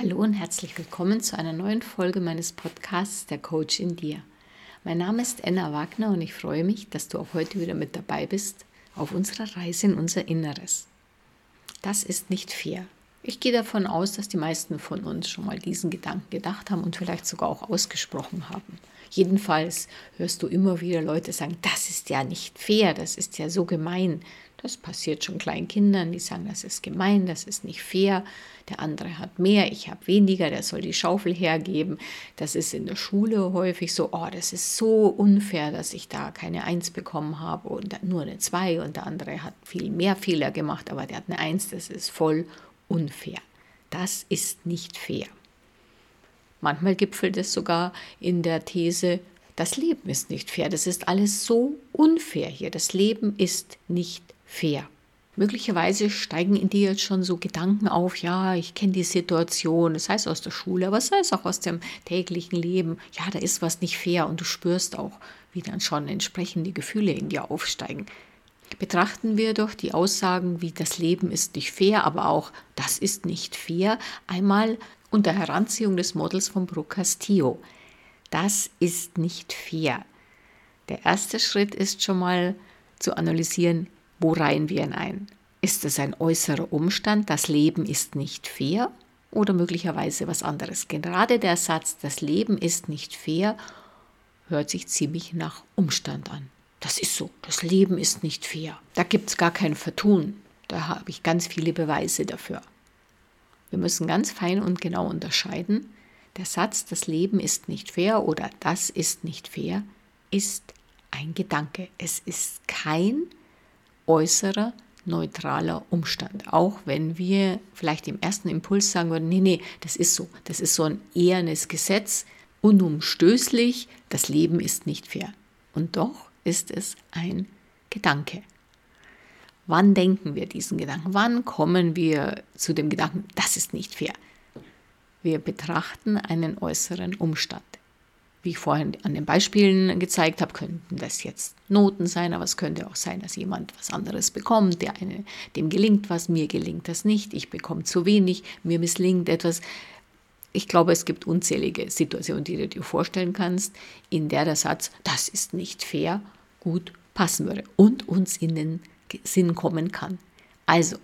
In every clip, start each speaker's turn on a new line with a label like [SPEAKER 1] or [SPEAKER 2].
[SPEAKER 1] Hallo und herzlich willkommen zu einer neuen Folge meines Podcasts Der Coach in dir. Mein Name ist Enna Wagner und ich freue mich, dass du auch heute wieder mit dabei bist auf unserer Reise in unser Inneres. Das ist nicht fair. Ich gehe davon aus, dass die meisten von uns schon mal diesen Gedanken gedacht haben und vielleicht sogar auch ausgesprochen haben. Jedenfalls hörst du immer wieder Leute sagen, das ist ja nicht fair, das ist ja so gemein. Das passiert schon kleinen Kindern, die sagen, das ist gemein, das ist nicht fair. Der andere hat mehr, ich habe weniger, der soll die Schaufel hergeben. Das ist in der Schule häufig so, oh, das ist so unfair, dass ich da keine Eins bekommen habe und nur eine Zwei und der andere hat viel mehr Fehler gemacht, aber der hat eine Eins, das ist voll unfair. Das ist nicht fair. Manchmal gipfelt es sogar in der These, das Leben ist nicht fair, das ist alles so unfair hier, das Leben ist nicht fair. Möglicherweise steigen in dir jetzt schon so Gedanken auf, ja, ich kenne die Situation, das heißt aus der Schule, aber es auch aus dem täglichen Leben, ja, da ist was nicht fair und du spürst auch, wie dann schon entsprechende Gefühle in dir aufsteigen. Betrachten wir doch die Aussagen wie das Leben ist nicht fair, aber auch das ist nicht fair, einmal unter Heranziehung des Models von Brooke Castillo. Das ist nicht fair. Der erste Schritt ist schon mal zu analysieren, wo reihen wir ihn ein? Ist es ein äußerer Umstand, das Leben ist nicht fair? Oder möglicherweise was anderes? Gerade der Satz, das Leben ist nicht fair, hört sich ziemlich nach Umstand an. Das ist so, das Leben ist nicht fair. Da gibt es gar kein Vertun. Da habe ich ganz viele Beweise dafür. Wir müssen ganz fein und genau unterscheiden. Der Satz, das Leben ist nicht fair oder das ist nicht fair, ist ein Gedanke. Es ist kein äußerer neutraler Umstand. Auch wenn wir vielleicht im ersten Impuls sagen würden, nee, nee, das ist so, das ist so ein ehernes Gesetz, unumstößlich, das Leben ist nicht fair. Und doch ist es ein Gedanke. Wann denken wir diesen Gedanken? Wann kommen wir zu dem Gedanken, das ist nicht fair? Wir betrachten einen äußeren Umstand. Wie ich vorhin an den Beispielen gezeigt habe, könnten das jetzt Noten sein, aber es könnte auch sein, dass jemand was anderes bekommt, der eine, dem gelingt was, mir gelingt das nicht, ich bekomme zu wenig, mir misslingt etwas. Ich glaube, es gibt unzählige Situationen, die du dir vorstellen kannst, in der der Satz, das ist nicht fair, gut passen würde und uns in den Sinn kommen kann. Also,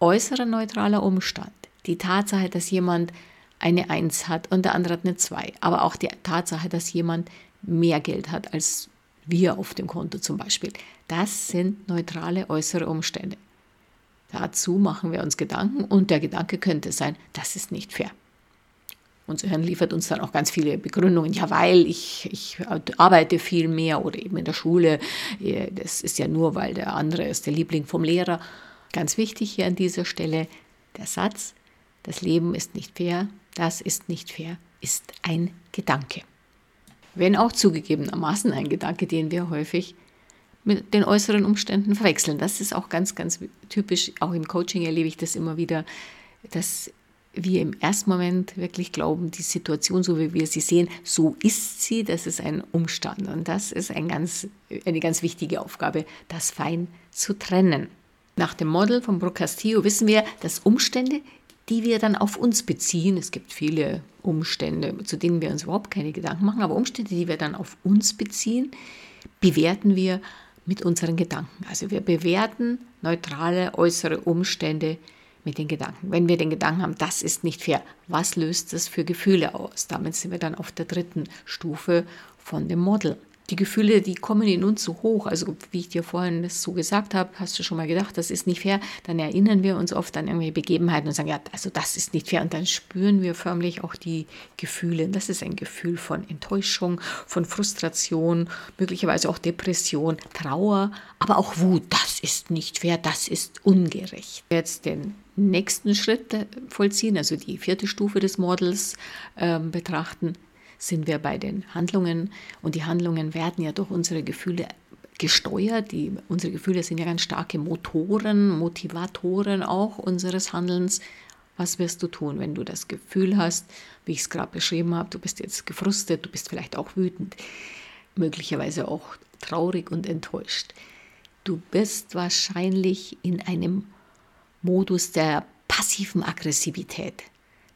[SPEAKER 1] äußerer neutraler Umstand, die Tatsache, dass jemand eine Eins hat und der andere hat eine Zwei, aber auch die Tatsache, dass jemand mehr Geld hat als wir auf dem Konto zum Beispiel, das sind neutrale äußere Umstände. Dazu machen wir uns Gedanken und der Gedanke könnte sein, das ist nicht fair. Unser Hirn liefert uns dann auch ganz viele Begründungen. Ja, weil ich, ich arbeite viel mehr oder eben in der Schule. Das ist ja nur, weil der andere ist der Liebling vom Lehrer. Ganz wichtig hier an dieser Stelle der Satz, das Leben ist nicht fair, das ist nicht fair, ist ein Gedanke. Wenn auch zugegebenermaßen ein Gedanke, den wir häufig mit den äußeren Umständen verwechseln. Das ist auch ganz, ganz typisch. Auch im Coaching erlebe ich das immer wieder, dass wir im ersten Moment wirklich glauben, die Situation, so wie wir sie sehen, so ist sie, das ist ein Umstand. Und das ist ein ganz, eine ganz wichtige Aufgabe, das fein zu trennen. Nach dem Model von Brooke Castillo wissen wir, dass Umstände, die wir dann auf uns beziehen, es gibt viele Umstände, zu denen wir uns überhaupt keine Gedanken machen, aber Umstände, die wir dann auf uns beziehen, bewerten wir mit unseren Gedanken. Also wir bewerten neutrale äußere Umstände mit den Gedanken. Wenn wir den Gedanken haben, das ist nicht fair, was löst das für Gefühle aus? Damit sind wir dann auf der dritten Stufe von dem Model die Gefühle, die kommen in uns so hoch. Also wie ich dir vorhin das so gesagt habe, hast du schon mal gedacht, das ist nicht fair. Dann erinnern wir uns oft an irgendwelche Begebenheiten und sagen, ja, also das ist nicht fair. Und dann spüren wir förmlich auch die Gefühle. Das ist ein Gefühl von Enttäuschung, von Frustration, möglicherweise auch Depression, Trauer, aber auch Wut. Das ist nicht fair, das ist ungerecht. Jetzt den nächsten Schritt vollziehen, also die vierte Stufe des Models äh, betrachten sind wir bei den Handlungen und die Handlungen werden ja durch unsere Gefühle gesteuert. Die, unsere Gefühle sind ja ganz starke Motoren, Motivatoren auch unseres Handelns. Was wirst du tun, wenn du das Gefühl hast, wie ich es gerade beschrieben habe, du bist jetzt gefrustet, du bist vielleicht auch wütend, möglicherweise auch traurig und enttäuscht. Du bist wahrscheinlich in einem Modus der passiven Aggressivität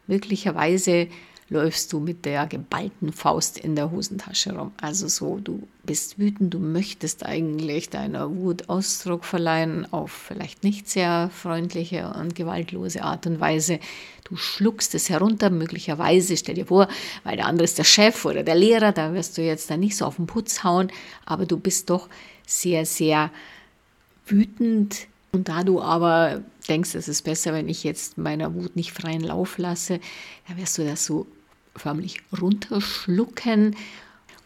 [SPEAKER 1] Möglicherweise läufst du mit der geballten Faust in der Hosentasche rum. Also so, du bist wütend, du möchtest eigentlich deiner Wut Ausdruck verleihen auf vielleicht nicht sehr freundliche und gewaltlose Art und Weise. Du schluckst es herunter, möglicherweise, stell dir vor, weil der andere ist der Chef oder der Lehrer, da wirst du jetzt dann nicht so auf den Putz hauen, aber du bist doch sehr, sehr wütend. Und da du aber denkst, es ist besser, wenn ich jetzt meiner Wut nicht freien Lauf lasse, dann wirst du das so förmlich runterschlucken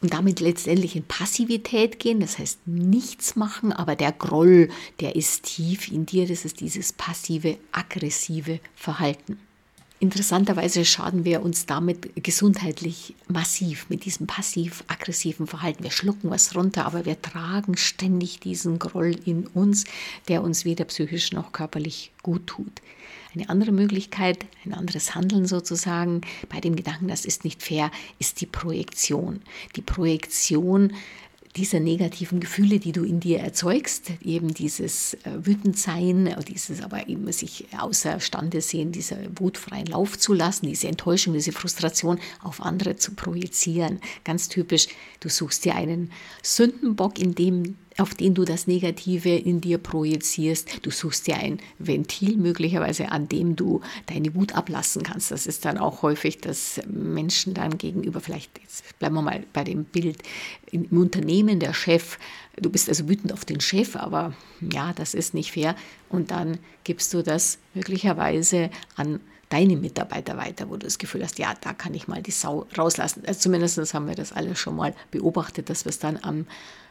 [SPEAKER 1] und damit letztendlich in Passivität gehen, das heißt nichts machen, aber der Groll, der ist tief in dir, das ist dieses passive, aggressive Verhalten. Interessanterweise schaden wir uns damit gesundheitlich massiv mit diesem passiv-aggressiven Verhalten. Wir schlucken was runter, aber wir tragen ständig diesen Groll in uns, der uns weder psychisch noch körperlich gut tut. Eine andere Möglichkeit, ein anderes Handeln sozusagen bei dem Gedanken, das ist nicht fair, ist die Projektion. Die Projektion dieser negativen Gefühle, die du in dir erzeugst, eben dieses äh, Wütendsein, äh, dieses aber eben sich außerstande sehen, dieser wutfreien Lauf zu lassen, diese Enttäuschung, diese Frustration auf andere zu projizieren. Ganz typisch, du suchst dir einen Sündenbock, in dem auf den du das Negative in dir projizierst. Du suchst dir ein Ventil möglicherweise, an dem du deine Wut ablassen kannst. Das ist dann auch häufig, dass Menschen dann gegenüber, vielleicht jetzt bleiben wir mal bei dem Bild, im Unternehmen der Chef, du bist also wütend auf den Chef, aber ja, das ist nicht fair. Und dann gibst du das möglicherweise an deine Mitarbeiter weiter, wo du das Gefühl hast, ja, da kann ich mal die Sau rauslassen. Also zumindest haben wir das alle schon mal beobachtet, dass wir es dann am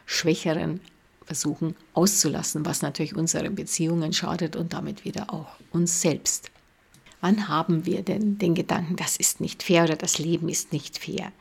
[SPEAKER 1] Schwächeren versuchen auszulassen, was natürlich unseren Beziehungen schadet und damit wieder auch uns selbst. Wann haben wir denn den Gedanken, das ist nicht fair oder das Leben ist nicht fair?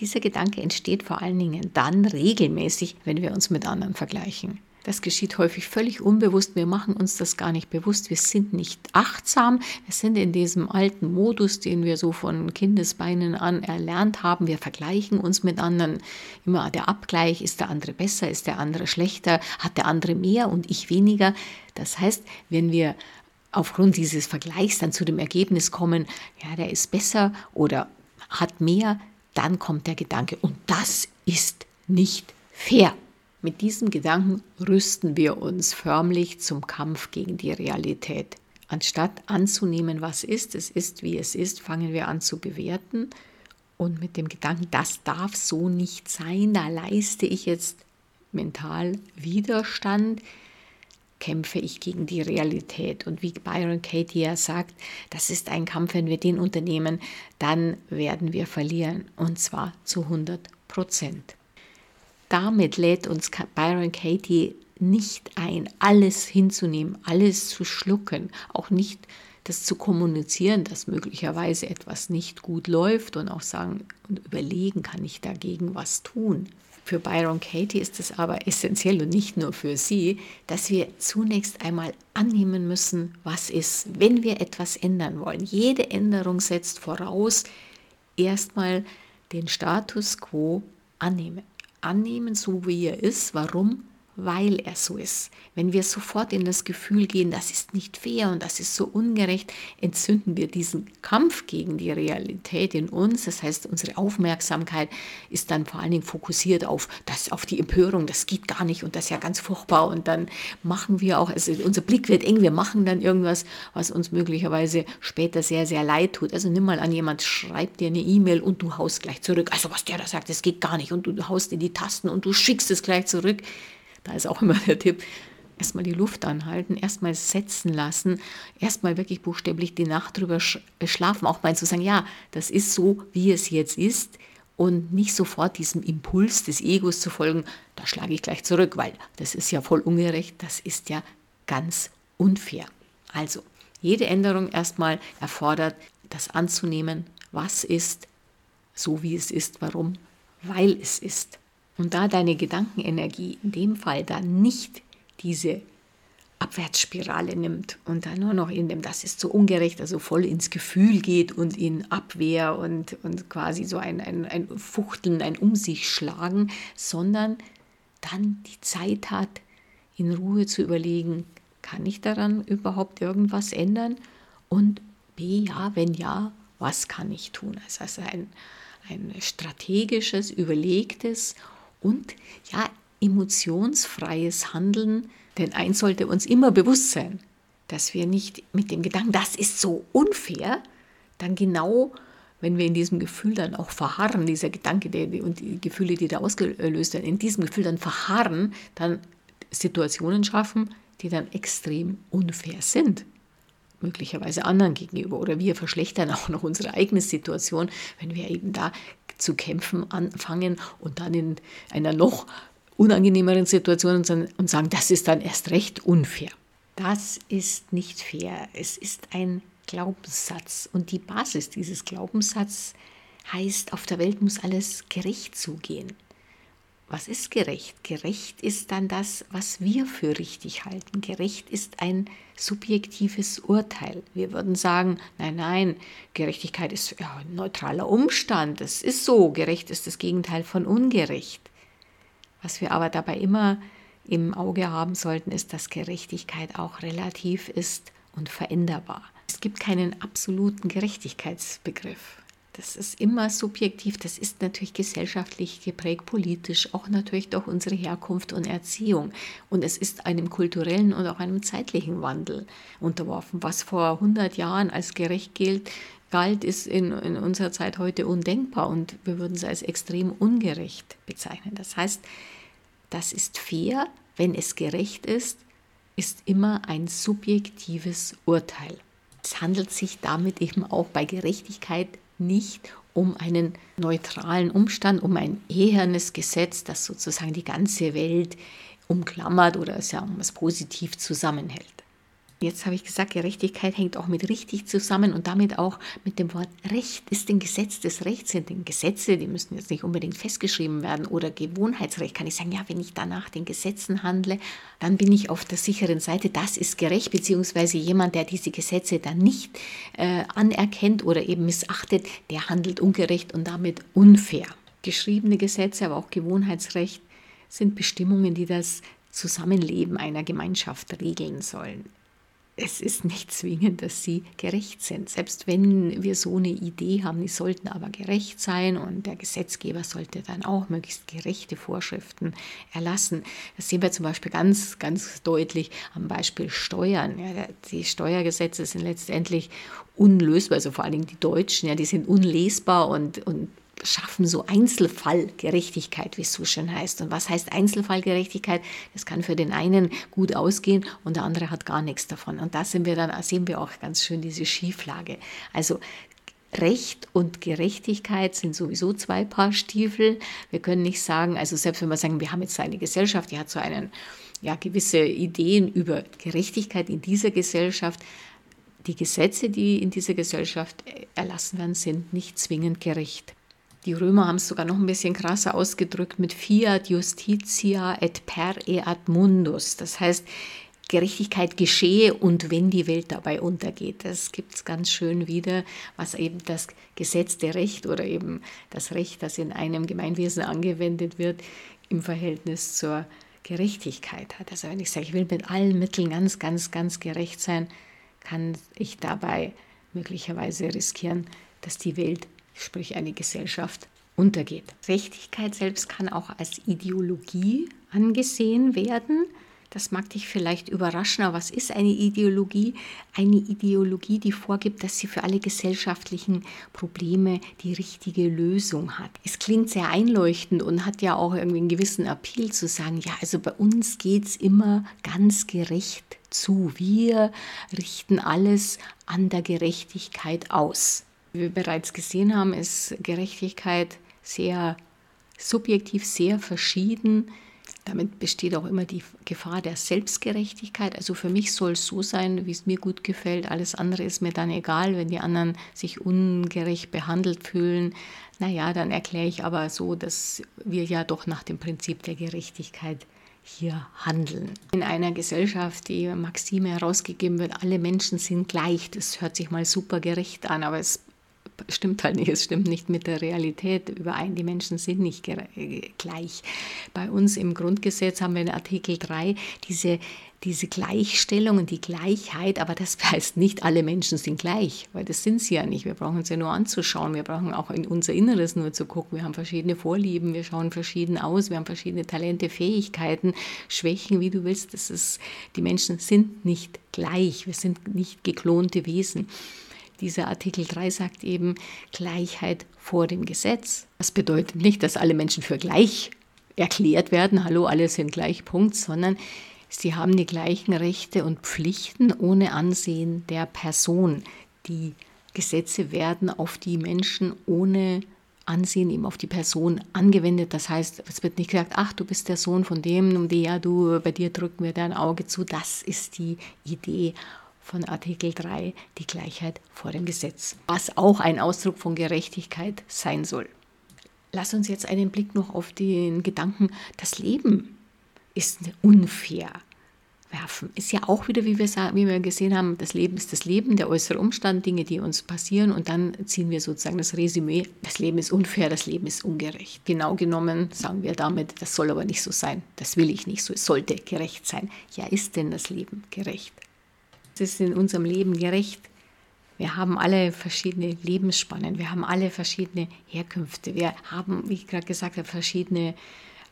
[SPEAKER 1] Dieser Gedanke entsteht vor allen Dingen dann regelmäßig, wenn wir uns mit anderen vergleichen. Das geschieht häufig völlig unbewusst. Wir machen uns das gar nicht bewusst. Wir sind nicht achtsam. Wir sind in diesem alten Modus, den wir so von Kindesbeinen an erlernt haben. Wir vergleichen uns mit anderen. Immer der Abgleich, ist der andere besser, ist der andere schlechter, hat der andere mehr und ich weniger. Das heißt, wenn wir aufgrund dieses Vergleichs dann zu dem Ergebnis kommen, ja, der ist besser oder hat mehr, dann kommt der Gedanke, und das ist nicht fair. Mit diesem Gedanken rüsten wir uns förmlich zum Kampf gegen die Realität. Anstatt anzunehmen, was ist, es ist, wie es ist, fangen wir an zu bewerten und mit dem Gedanken, das darf so nicht sein, da leiste ich jetzt mental Widerstand, kämpfe ich gegen die Realität. Und wie Byron Katie ja sagt, das ist ein Kampf, wenn wir den unternehmen, dann werden wir verlieren und zwar zu 100 Prozent damit lädt uns Byron Katie nicht ein, alles hinzunehmen, alles zu schlucken, auch nicht das zu kommunizieren, dass möglicherweise etwas nicht gut läuft und auch sagen und überlegen, kann ich dagegen was tun. Für Byron Katie ist es aber essentiell und nicht nur für sie, dass wir zunächst einmal annehmen müssen, was ist, wenn wir etwas ändern wollen. Jede Änderung setzt voraus, erstmal den Status quo annehmen annehmen, so wie er ist. Warum? Weil er so ist. Wenn wir sofort in das Gefühl gehen, das ist nicht fair und das ist so ungerecht, entzünden wir diesen Kampf gegen die Realität in uns. Das heißt, unsere Aufmerksamkeit ist dann vor allen Dingen fokussiert auf das, auf die Empörung, das geht gar nicht und das ist ja ganz furchtbar. Und dann machen wir auch, also unser Blick wird eng, wir machen dann irgendwas, was uns möglicherweise später sehr, sehr leid tut. Also nimm mal an, jemand schreibt dir eine E-Mail und du haust gleich zurück. Also was der da sagt, das geht gar nicht. Und du haust in die Tasten und du schickst es gleich zurück. Da ist auch immer der Tipp, erstmal die Luft anhalten, erstmal setzen lassen, erstmal wirklich buchstäblich die Nacht drüber schlafen, auch mal zu sagen, ja, das ist so, wie es jetzt ist und nicht sofort diesem Impuls des Egos zu folgen, da schlage ich gleich zurück, weil das ist ja voll ungerecht, das ist ja ganz unfair. Also, jede Änderung erstmal erfordert, das anzunehmen, was ist, so wie es ist, warum, weil es ist. Und da deine Gedankenenergie in dem Fall dann nicht diese Abwärtsspirale nimmt und dann nur noch in dem, das ist so ungerecht, also voll ins Gefühl geht und in Abwehr und, und quasi so ein, ein, ein Fuchteln, ein Um sich schlagen, sondern dann die Zeit hat, in Ruhe zu überlegen, kann ich daran überhaupt irgendwas ändern? Und B, ja, wenn ja, was kann ich tun. Also, ein, ein strategisches, überlegtes und ja, emotionsfreies Handeln. Denn eins sollte uns immer bewusst sein, dass wir nicht mit dem Gedanken, das ist so unfair, dann genau, wenn wir in diesem Gefühl dann auch verharren, dieser Gedanke der, und die Gefühle, die da ausgelöst werden, in diesem Gefühl dann verharren, dann Situationen schaffen, die dann extrem unfair sind. Möglicherweise anderen gegenüber. Oder wir verschlechtern auch noch unsere eigene Situation, wenn wir eben da zu kämpfen anfangen und dann in einer noch unangenehmeren Situation und sagen, das ist dann erst recht unfair. Das ist nicht fair. Es ist ein Glaubenssatz. Und die Basis dieses Glaubenssatzes heißt, auf der Welt muss alles gerecht zugehen. Was ist gerecht? Gerecht ist dann das, was wir für richtig halten. Gerecht ist ein subjektives Urteil. Wir würden sagen, nein, nein, Gerechtigkeit ist ja, ein neutraler Umstand. Es ist so. Gerecht ist das Gegenteil von ungerecht. Was wir aber dabei immer im Auge haben sollten, ist, dass Gerechtigkeit auch relativ ist und veränderbar. Es gibt keinen absoluten Gerechtigkeitsbegriff. Das ist immer subjektiv, das ist natürlich gesellschaftlich geprägt, politisch, auch natürlich durch unsere Herkunft und Erziehung. Und es ist einem kulturellen und auch einem zeitlichen Wandel unterworfen. Was vor 100 Jahren als gerecht gilt, galt, ist in, in unserer Zeit heute undenkbar und wir würden es als extrem ungerecht bezeichnen. Das heißt, das ist fair, wenn es gerecht ist, ist immer ein subjektives Urteil. Es handelt sich damit eben auch bei Gerechtigkeit nicht um einen neutralen Umstand, um ein ehernes Gesetz, das sozusagen die ganze Welt umklammert oder sagen wir es positiv zusammenhält. Jetzt habe ich gesagt, Gerechtigkeit hängt auch mit richtig zusammen und damit auch mit dem Wort Recht. Ist ein Gesetz des Rechts, sind denn Gesetze, die müssen jetzt nicht unbedingt festgeschrieben werden oder Gewohnheitsrecht. Kann ich sagen, ja, wenn ich danach den Gesetzen handle, dann bin ich auf der sicheren Seite. Das ist gerecht, beziehungsweise jemand, der diese Gesetze dann nicht äh, anerkennt oder eben missachtet, der handelt ungerecht und damit unfair. Geschriebene Gesetze, aber auch Gewohnheitsrecht sind Bestimmungen, die das Zusammenleben einer Gemeinschaft regeln sollen es ist nicht zwingend, dass sie gerecht sind. Selbst wenn wir so eine Idee haben, die sollten aber gerecht sein und der Gesetzgeber sollte dann auch möglichst gerechte Vorschriften erlassen. Das sehen wir zum Beispiel ganz, ganz deutlich am Beispiel Steuern. Ja, die Steuergesetze sind letztendlich unlösbar, also vor allen Dingen die Deutschen, ja, die sind unlesbar und, und schaffen so Einzelfallgerechtigkeit, wie es so schön heißt. Und was heißt Einzelfallgerechtigkeit? Das kann für den einen gut ausgehen und der andere hat gar nichts davon. Und da sind wir dann, sehen wir auch ganz schön diese Schieflage. Also Recht und Gerechtigkeit sind sowieso zwei Paar Stiefel. Wir können nicht sagen, also selbst wenn wir sagen, wir haben jetzt eine Gesellschaft, die hat so einen, ja, gewisse Ideen über Gerechtigkeit in dieser Gesellschaft. Die Gesetze, die in dieser Gesellschaft erlassen werden, sind nicht zwingend gerecht. Die Römer haben es sogar noch ein bisschen krasser ausgedrückt mit fiat justitia et per eat mundus. Das heißt, Gerechtigkeit geschehe und wenn die Welt dabei untergeht. Das gibt es ganz schön wieder, was eben das gesetzte Recht oder eben das Recht, das in einem Gemeinwesen angewendet wird, im Verhältnis zur Gerechtigkeit hat. Also wenn ich sage, ich will mit allen Mitteln ganz, ganz, ganz gerecht sein, kann ich dabei möglicherweise riskieren, dass die Welt sprich eine Gesellschaft, untergeht. Rechtigkeit selbst kann auch als Ideologie angesehen werden. Das mag dich vielleicht überraschen, aber was ist eine Ideologie? Eine Ideologie, die vorgibt, dass sie für alle gesellschaftlichen Probleme die richtige Lösung hat. Es klingt sehr einleuchtend und hat ja auch irgendwie einen gewissen Appeal zu sagen, ja, also bei uns geht es immer ganz gerecht zu. Wir richten alles an der Gerechtigkeit aus. Wie wir bereits gesehen haben, ist Gerechtigkeit sehr subjektiv, sehr verschieden. Damit besteht auch immer die Gefahr der Selbstgerechtigkeit. Also für mich soll es so sein, wie es mir gut gefällt. Alles andere ist mir dann egal, wenn die anderen sich ungerecht behandelt fühlen. Naja, dann erkläre ich aber so, dass wir ja doch nach dem Prinzip der Gerechtigkeit hier handeln. In einer Gesellschaft, die Maxime herausgegeben wird, alle Menschen sind gleich. Das hört sich mal super gerecht an, aber es stimmt halt nicht, es stimmt nicht mit der Realität überein. Die Menschen sind nicht gleich. Bei uns im Grundgesetz haben wir in Artikel 3 diese diese Gleichstellung und die Gleichheit, aber das heißt nicht, alle Menschen sind gleich, weil das sind sie ja nicht. Wir brauchen ja nur anzuschauen, wir brauchen auch in unser Inneres nur zu gucken. Wir haben verschiedene Vorlieben, wir schauen verschieden aus, wir haben verschiedene Talente, Fähigkeiten, Schwächen, wie du willst. Das ist, die Menschen sind nicht gleich, wir sind nicht geklonte Wesen. Dieser Artikel 3 sagt eben Gleichheit vor dem Gesetz. Das bedeutet nicht, dass alle Menschen für gleich erklärt werden, hallo, alle sind gleich, Punkt, sondern Sie haben die gleichen Rechte und Pflichten ohne Ansehen der Person. Die Gesetze werden auf die Menschen ohne Ansehen eben auf die Person angewendet. Das heißt, es wird nicht gesagt, ach, du bist der Sohn von dem, um die, ja, du, bei dir drücken wir dein Auge zu. Das ist die Idee von Artikel 3, die Gleichheit vor dem Gesetz, was auch ein Ausdruck von Gerechtigkeit sein soll. Lass uns jetzt einen Blick noch auf den Gedanken, das Leben ist unfair werfen. Ist ja auch wieder, wie wir, wie wir gesehen haben, das Leben ist das Leben, der äußere Umstand, Dinge, die uns passieren und dann ziehen wir sozusagen das Resümee, das Leben ist unfair, das Leben ist ungerecht. Genau genommen sagen wir damit, das soll aber nicht so sein, das will ich nicht so, es sollte gerecht sein. Ja, ist denn das Leben gerecht? Es in unserem Leben gerecht. Wir haben alle verschiedene Lebensspannen, wir haben alle verschiedene Herkünfte, wir haben, wie ich gerade gesagt habe, verschiedene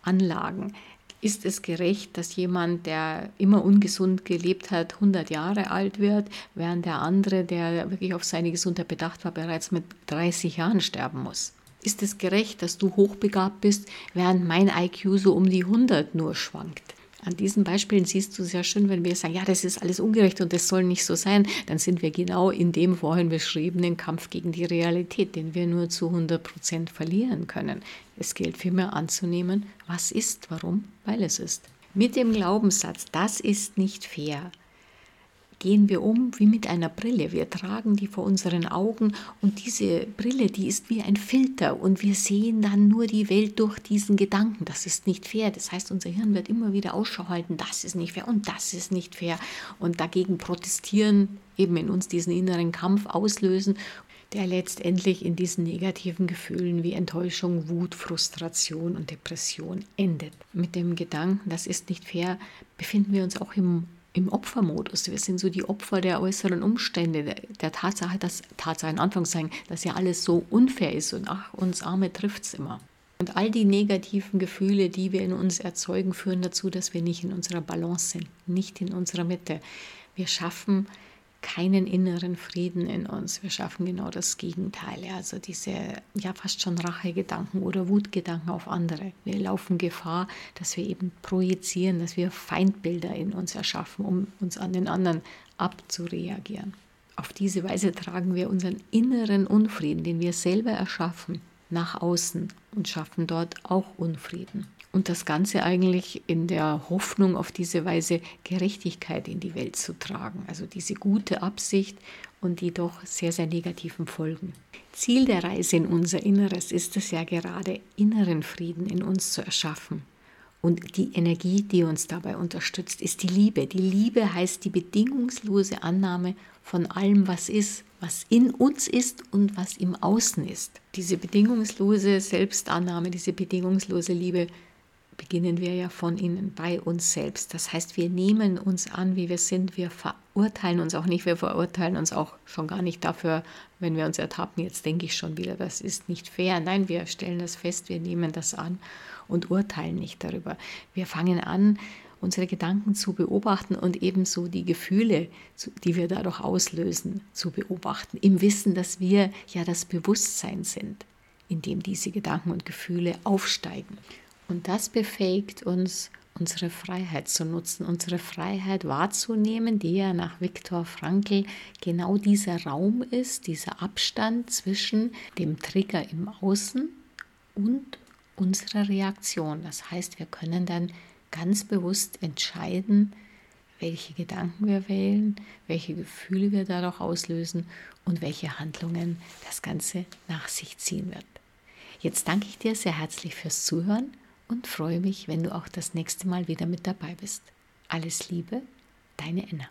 [SPEAKER 1] Anlagen. Ist es gerecht, dass jemand, der immer ungesund gelebt hat, 100 Jahre alt wird, während der andere, der wirklich auf seine Gesundheit bedacht war, bereits mit 30 Jahren sterben muss? Ist es gerecht, dass du hochbegabt bist, während mein IQ so um die 100 nur schwankt? An diesen Beispielen siehst du sehr schön, wenn wir sagen, ja, das ist alles ungerecht und das soll nicht so sein, dann sind wir genau in dem vorhin beschriebenen Kampf gegen die Realität, den wir nur zu 100 Prozent verlieren können. Es gilt vielmehr anzunehmen, was ist, warum, weil es ist. Mit dem Glaubenssatz, das ist nicht fair, gehen wir um wie mit einer Brille. Wir tragen die vor unseren Augen und diese Brille, die ist wie ein Filter und wir sehen dann nur die Welt durch diesen Gedanken. Das ist nicht fair. Das heißt, unser Hirn wird immer wieder Ausschau halten, das ist nicht fair und das ist nicht fair und dagegen protestieren, eben in uns diesen inneren Kampf auslösen der letztendlich in diesen negativen Gefühlen wie Enttäuschung, Wut, Frustration und Depression endet. Mit dem Gedanken, das ist nicht fair, befinden wir uns auch im im Opfermodus. Wir sind so die Opfer der äußeren Umstände, der, der Tatsache, dass Tatsache in Anführungszeichen, dass ja alles so unfair ist und ach, uns Arme trifft es immer. Und all die negativen Gefühle, die wir in uns erzeugen, führen dazu, dass wir nicht in unserer Balance sind, nicht in unserer Mitte. Wir schaffen keinen inneren Frieden in uns. Wir schaffen genau das Gegenteil. Also diese ja fast schon Rachegedanken oder Wutgedanken auf andere. Wir laufen Gefahr, dass wir eben projizieren, dass wir Feindbilder in uns erschaffen, um uns an den anderen abzureagieren. Auf diese Weise tragen wir unseren inneren Unfrieden, den wir selber erschaffen, nach außen und schaffen dort auch Unfrieden. Und das Ganze eigentlich in der Hoffnung, auf diese Weise Gerechtigkeit in die Welt zu tragen. Also diese gute Absicht und die doch sehr, sehr negativen Folgen. Ziel der Reise in unser Inneres ist es ja gerade, inneren Frieden in uns zu erschaffen. Und die Energie, die uns dabei unterstützt, ist die Liebe. Die Liebe heißt die bedingungslose Annahme von allem, was ist, was in uns ist und was im Außen ist. Diese bedingungslose Selbstannahme, diese bedingungslose Liebe beginnen wir ja von innen, bei uns selbst. Das heißt, wir nehmen uns an, wie wir sind. Wir verurteilen uns auch nicht. Wir verurteilen uns auch schon gar nicht dafür, wenn wir uns ertappen. Jetzt denke ich schon wieder, das ist nicht fair. Nein, wir stellen das fest, wir nehmen das an und urteilen nicht darüber. Wir fangen an, unsere Gedanken zu beobachten und ebenso die Gefühle, die wir dadurch auslösen, zu beobachten. Im Wissen, dass wir ja das Bewusstsein sind, in dem diese Gedanken und Gefühle aufsteigen. Und das befähigt uns, unsere Freiheit zu nutzen, unsere Freiheit wahrzunehmen, die ja nach Viktor Frankl genau dieser Raum ist, dieser Abstand zwischen dem Trigger im Außen und unserer Reaktion. Das heißt, wir können dann ganz bewusst entscheiden, welche Gedanken wir wählen, welche Gefühle wir dadurch auslösen und welche Handlungen das Ganze nach sich ziehen wird. Jetzt danke ich dir sehr herzlich fürs Zuhören und freue mich, wenn du auch das nächste Mal wieder mit dabei bist. Alles Liebe, deine Enna.